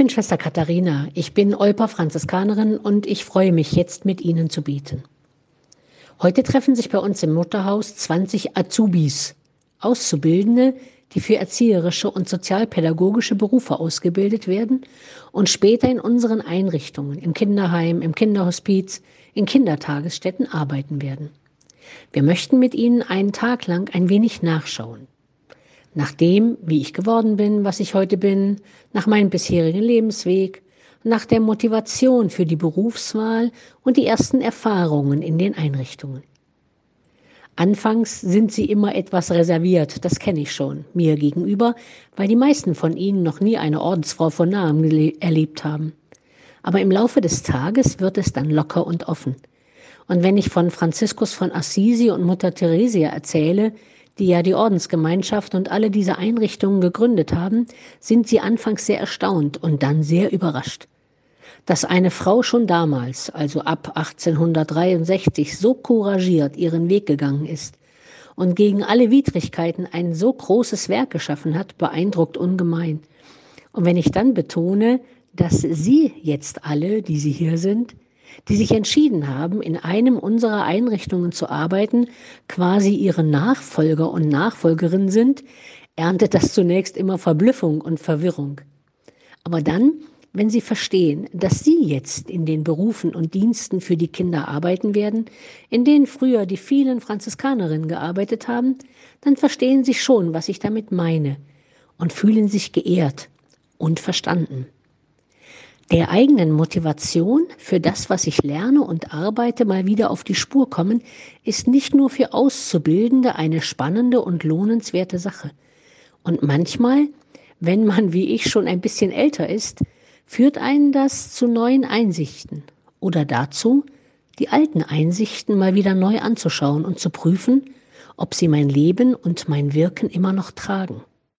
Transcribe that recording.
Ich bin Schwester Katharina, ich bin Olper Franziskanerin und ich freue mich jetzt mit Ihnen zu beten. Heute treffen sich bei uns im Mutterhaus 20 Azubis, Auszubildende, die für erzieherische und sozialpädagogische Berufe ausgebildet werden und später in unseren Einrichtungen, im Kinderheim, im Kinderhospiz, in Kindertagesstätten arbeiten werden. Wir möchten mit Ihnen einen Tag lang ein wenig nachschauen nach dem, wie ich geworden bin, was ich heute bin, nach meinem bisherigen Lebensweg, nach der Motivation für die Berufswahl und die ersten Erfahrungen in den Einrichtungen. Anfangs sind sie immer etwas reserviert, das kenne ich schon, mir gegenüber, weil die meisten von ihnen noch nie eine Ordensfrau von nahem erlebt haben. Aber im Laufe des Tages wird es dann locker und offen. Und wenn ich von Franziskus von Assisi und Mutter Theresia erzähle, die ja die Ordensgemeinschaft und alle diese Einrichtungen gegründet haben, sind sie anfangs sehr erstaunt und dann sehr überrascht. Dass eine Frau schon damals, also ab 1863, so couragiert ihren Weg gegangen ist und gegen alle Widrigkeiten ein so großes Werk geschaffen hat, beeindruckt ungemein. Und wenn ich dann betone, dass Sie jetzt alle, die Sie hier sind, die sich entschieden haben, in einem unserer Einrichtungen zu arbeiten, quasi ihre Nachfolger und Nachfolgerinnen sind, erntet das zunächst immer Verblüffung und Verwirrung. Aber dann, wenn sie verstehen, dass sie jetzt in den Berufen und Diensten für die Kinder arbeiten werden, in denen früher die vielen Franziskanerinnen gearbeitet haben, dann verstehen sie schon, was ich damit meine und fühlen sich geehrt und verstanden der eigenen Motivation für das, was ich lerne und arbeite, mal wieder auf die Spur kommen, ist nicht nur für Auszubildende eine spannende und lohnenswerte Sache. Und manchmal, wenn man wie ich schon ein bisschen älter ist, führt einen das zu neuen Einsichten oder dazu, die alten Einsichten mal wieder neu anzuschauen und zu prüfen, ob sie mein Leben und mein Wirken immer noch tragen.